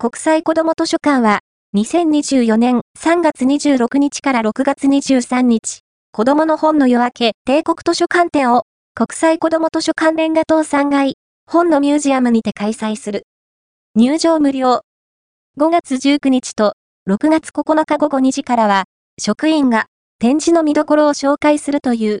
国際子ども図書館は、2024年3月26日から6月23日、子どもの本の夜明け帝国図書館展を、国際子ども図書館連合等3階、本のミュージアムにて開催する。入場無料。5月19日と6月9日午後2時からは、職員が展示の見どころを紹介するという